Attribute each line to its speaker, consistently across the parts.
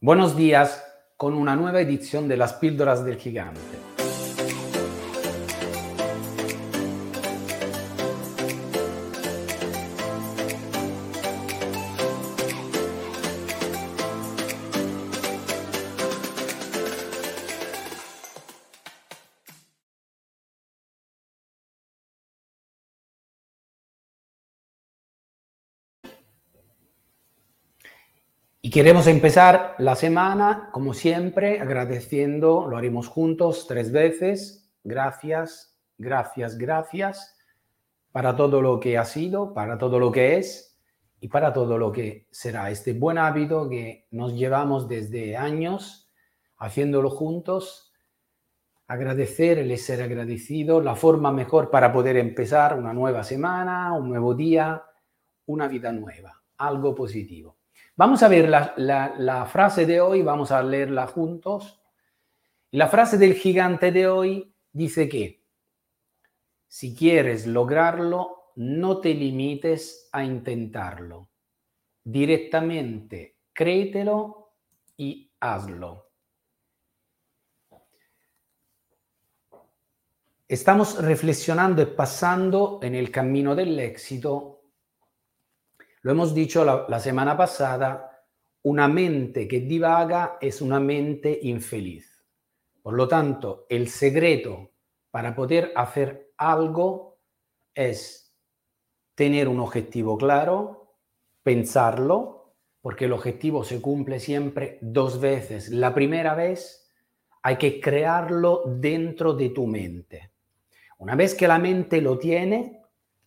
Speaker 1: Buenos días con una nueva edición de las píldoras del gigante. Y queremos empezar la semana, como siempre, agradeciendo, lo haremos juntos tres veces. Gracias, gracias, gracias para todo lo que ha sido, para todo lo que es y para todo lo que será. Este buen hábito que nos llevamos desde años haciéndolo juntos. Agradecer, el ser agradecido, la forma mejor para poder empezar una nueva semana, un nuevo día, una vida nueva, algo positivo. Vamos a ver la, frase de hoy, vamos a leerla juntos. La frase del gigante de hoy dice que si quieres lograrlo, no te limites a intentarlo. Directamente créetelo y hazlo. Estamos reflexionando y pasando en el camino del éxito hemos dicho la, semana pasada, una mente que divaga es una mente infeliz. Por lo tanto, el secreto para poder hacer algo es tener un objetivo claro, pensarlo, porque el objetivo se cumple siempre dos veces. La primera vez hay que crearlo dentro de tu mente. Una vez que la mente lo tiene,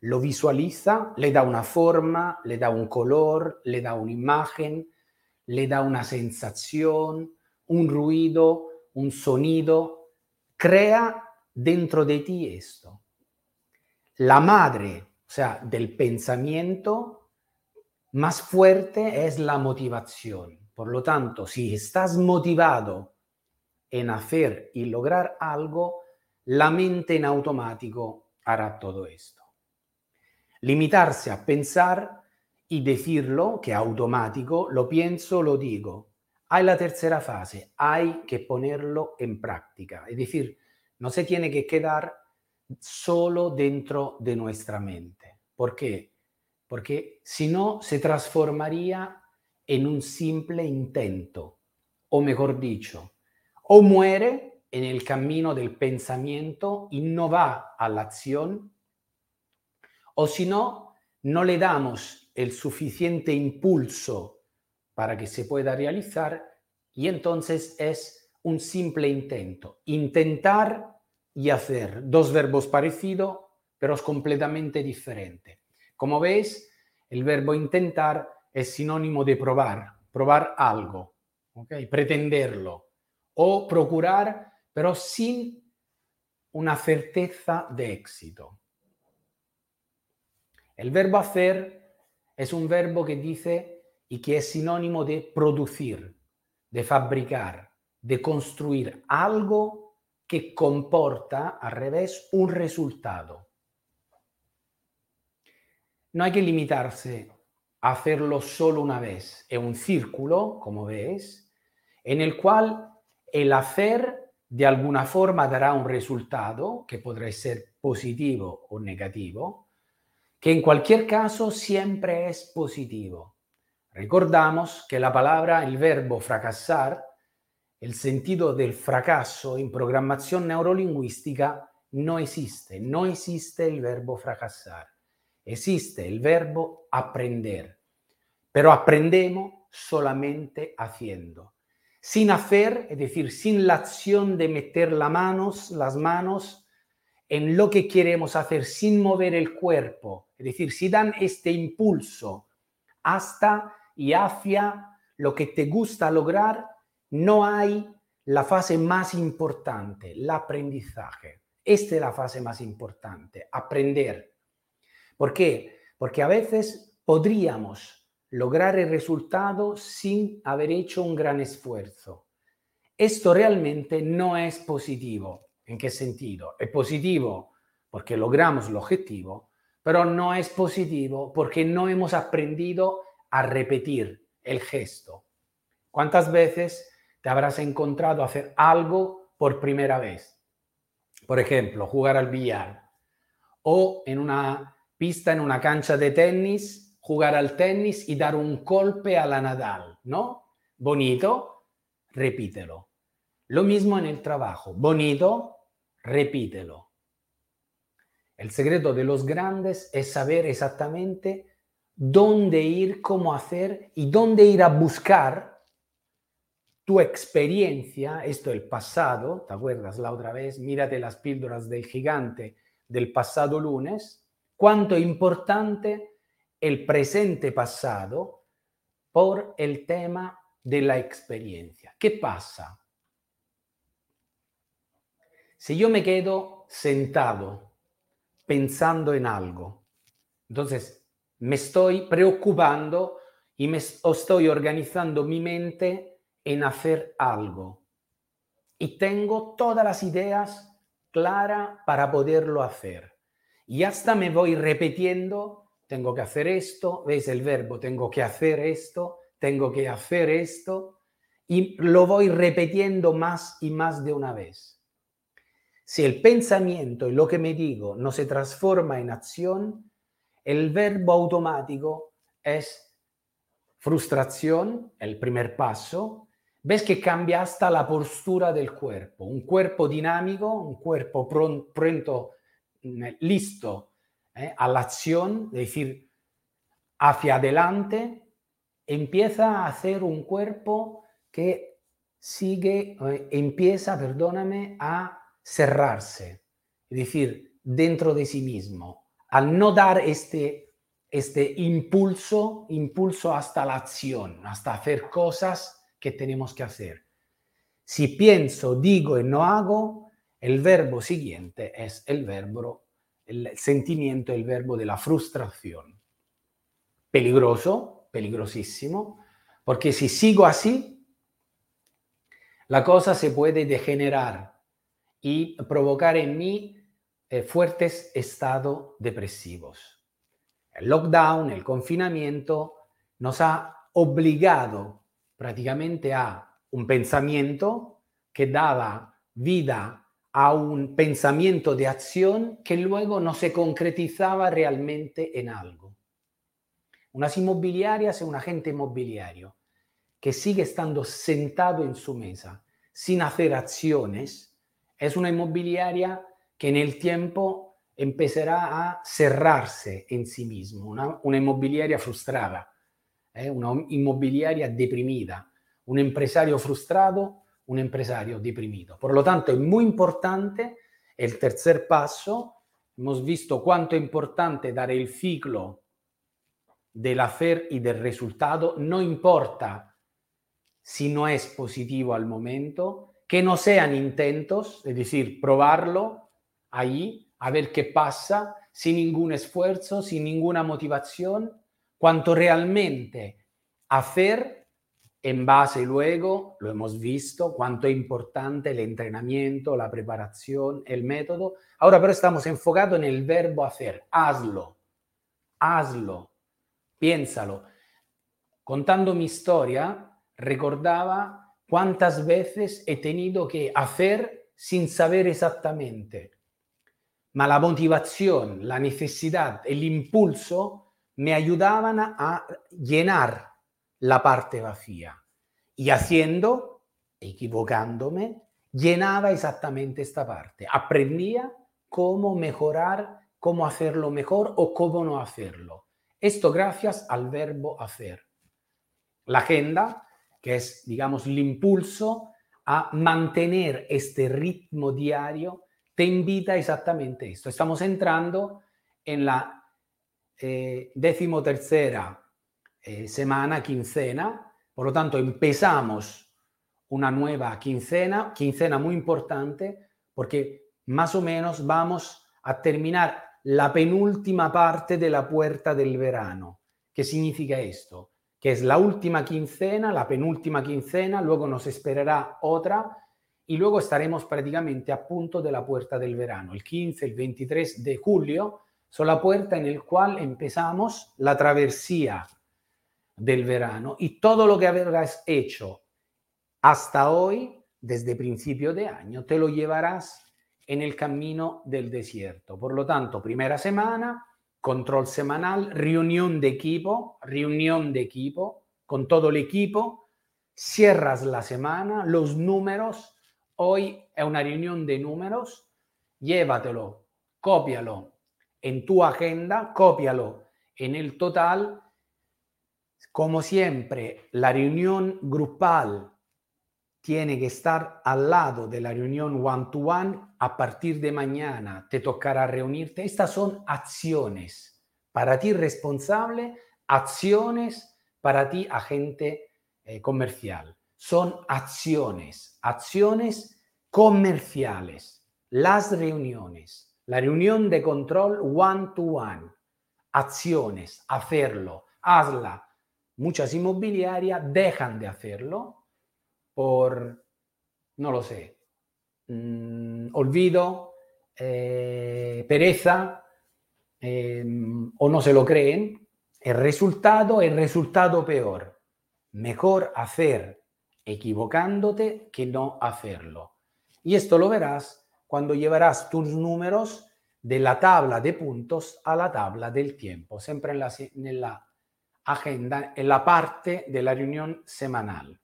Speaker 1: lo visualiza, le da una forma, le da un color, le da una imagen, le da una sensación, un ruido, un sonido, crea dentro de ti esto. La madre, o sea, del pensamiento más fuerte es la motivación. Por lo tanto, si estás motivado en hacer y lograr algo, la mente en automático hará todo esto. Limitarse a pensar y decirlo, que automático, lo pienso, lo digo. Hay la tercera fase, hay que ponerlo en práctica. Es decir, no se tiene que quedar solo dentro de nuestra mente. ¿Por qué? Porque si no, se transformaría en un simple intento, o mejor dicho, o muere en el camino del pensamiento y a la acción o si no, no le damos el suficiente impulso para que se pueda realizar y entonces es un simple intento. Intentar y hacer, dos verbos parecidos, pero completamente diferente. Como veis, el verbo intentar es sinónimo de probar, probar algo, pretenderlo, o procurar, pero sin una certeza de éxito. El verbo hacer es un verbo que dice y que es sinónimo de producir, de fabricar, de construir algo que comporta al revés un resultado. No hay que limitarse a hacerlo solo una vez. Es un círculo, como ves, en el cual el hacer de alguna forma dará un resultado que podrá ser positivo o negativo, que en cualquier caso siempre es positivo. Recordamos que la palabra, el verbo fracasar, el sentido del fracaso en programación neurolingüística no existe. No existe el verbo fracasar. Existe el verbo aprender. Pero aprendemos solamente haciendo. Sin hacer, es decir, sin la acción de meter las manos, las manos en lo que queremos hacer sin mover el cuerpo, es decir, si dan este impulso hasta y hacia lo que te gusta lograr, no hay la fase más importante, el aprendizaje. Esta es la fase más importante, aprender. ¿Por qué? Porque a veces podríamos lograr el resultado sin haber hecho un gran esfuerzo. Esto realmente no es positivo. ¿En qué sentido? Es positivo porque logramos el objetivo, pero no es positivo porque no hemos aprendido a repetir el gesto. ¿Cuántas veces te habrás encontrado hacer algo por primera vez? Por ejemplo, jugar al billar o en una pista, en una cancha de tenis, jugar al tenis y dar un golpe a la Nadal, ¿no? Bonito, repítelo. Lo mismo en el trabajo. Bonito, repítelo. El secreto de los grandes es saber exactamente dónde ir, cómo hacer y dónde ir a buscar tu experiencia, esto el pasado, ¿te acuerdas la otra vez? Mírate las píldoras del gigante del pasado lunes, cuánto importante el presente pasado por el tema de la experiencia. ¿Qué pasa? Si yo me quedo sentado pensando en algo, entonces me estoy preocupando y me estoy organizando mi mente en hacer algo. Y tengo todas las ideas claras para poderlo hacer. Y hasta me voy repitiendo, tengo que hacer esto, veis el verbo, tengo que hacer esto, tengo que hacer esto, y lo voy repitiendo más y más de una vez. Si el pensamiento y lo que me digo no se transforma en acción, el verbo automático es frustración, el primer paso. Ves que cambia hasta la postura del cuerpo. Un cuerpo dinámico, un cuerpo pronto, mm, listo eh, a la acción, es decir, hacia adelante, empieza a hacer un cuerpo que sigue, eh, empieza, perdóname, a cerrarse, es decir, dentro de sí mismo, al no dar este, este impulso, impulso hasta la acción, hasta hacer cosas que tenemos que hacer. Si pienso, digo y no hago, el verbo siguiente es el verbo, el sentimiento, el verbo de la frustración. Peligroso, peligrosísimo, porque si sigo así, la cosa se puede degenerar y provocar en mí eh, fuertes estados depresivos. El lockdown, el confinamiento, nos ha obligado prácticamente a un pensamiento que daba vida a un pensamiento de acción que luego no se concretizaba realmente en algo. Unas inmobiliarias un agente inmobiliario que sigue estando sentado en su mesa sin hacer acciones, es una inmobiliaria que en el tiempo empezará a cerrarse en sí mismo, una, inmobiliaria frustrada, ¿eh? una inmobiliaria deprimida, un empresario frustrado, un empresario deprimido. Por lo tanto, es muy importante el tercer paso. Hemos visto cuánto es importante dar el ciclo del hacer y del resultado, no importa si no es positivo al momento, que no sean intentos, es decir, probarlo ahí, a ver qué pasa, sin ningún esfuerzo, sin ninguna motivación, cuanto realmente hacer en base luego, lo hemos visto, cuánto es importante el entrenamiento, la preparación, el método. Ahora pero estamos enfocados en el verbo hacer, hazlo, hazlo, piénsalo. Contando mi historia, recordaba cuántas veces he tenido que hacer sin saber exactamente. Ma la motivación, la necesidad, el impulso me ayudaban a llenar la parte vacía. Y haciendo, equivocándome, llenaba exactamente esta parte. Aprendía cómo mejorar, cómo hacerlo mejor o cómo no hacerlo. Esto gracias al verbo hacer. La agenda que es, digamos, el impulso a mantener este ritmo diario, te invita exactamente esto. Estamos entrando en la eh, decimotercera eh, semana, quincena, por lo tanto empezamos una nueva quincena, quincena muy importante, porque más o menos vamos a terminar la penúltima parte de la puerta del verano. ¿Qué significa esto? Que es la última quincena, la penúltima quincena, luego nos esperará otra y luego estaremos prácticamente a punto de la puerta del verano. El 15, el 23 de julio son la puerta en el cual empezamos la travesía del verano y todo lo que habrás hecho hasta hoy, desde principio de año, te lo llevarás en el camino del desierto. Por lo tanto, primera semana, control semanal, reunión de equipo, reunión de equipo con todo el equipo, cierras la semana, los números, hoy es una reunión de números, llévatelo, cópialo en tu agenda, cópialo en el total. Como siempre, la reunión grupal tiene que estar al lado de la reunión one-to-one. A partir de mañana te tocará reunirte. Estas son acciones para ti responsable, acciones para ti agente eh, comercial. Son acciones, acciones comerciales. Las reuniones, la reunión de control one-to-one. Acciones, hacerlo, hazla muchas inmobiliarias dejan de hacerlo por, no lo sé, mm, olvido, eh, pereza em, o no se lo creen. El resultado es resultado peor. Mejor hacer equivocándote que no hacerlo. Y esto lo verás cuando llevarás tus números de la tabla de puntos a la tabla del tiempo, siempre en la agenda en la parte de la reunión semanal.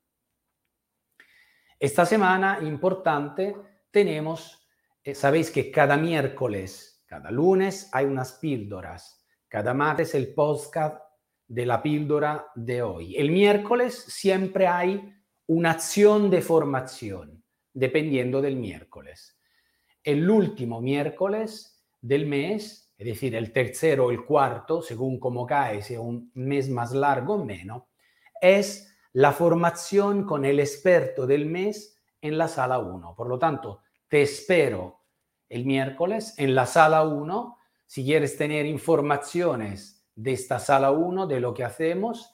Speaker 1: Esta semana, importante, tenemos, eh, sabéis que cada miércoles, cada lunes hay unas píldoras, cada martes el podcast de la píldora de hoy. El miércoles siempre hay una acción de formación, dependiendo del miércoles. El último miércoles del mes es decir, el tercero o el cuarto, según cómo cae, si es un mes más largo o menos, es la formación con el experto del mes en la sala 1. Por lo tanto, te espero el miércoles en la sala 1. Si quieres tener informaciones de esta sala 1, de lo que hacemos,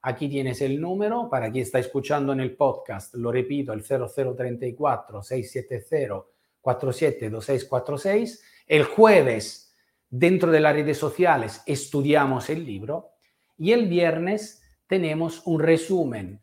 Speaker 1: aquí tienes el número para quien está escuchando en el podcast. Lo repito, el 0034 670 472646. El jueves Dentro de las redes sociales estudiamos el libro y el viernes tenemos un resumen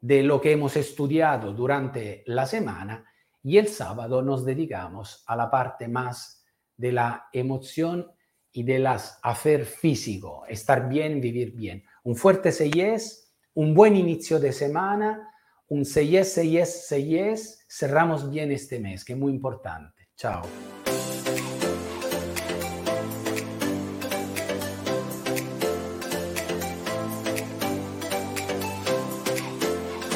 Speaker 1: de lo que hemos estudiado durante la semana y el sábado nos dedicamos a la parte más de la emoción y de las hacer físico, estar bien, vivir bien. Un fuerte seyes, un buen inicio de semana, un seyes, seyes, seyes. Cerramos bien este mes, que es muy importante. Chao.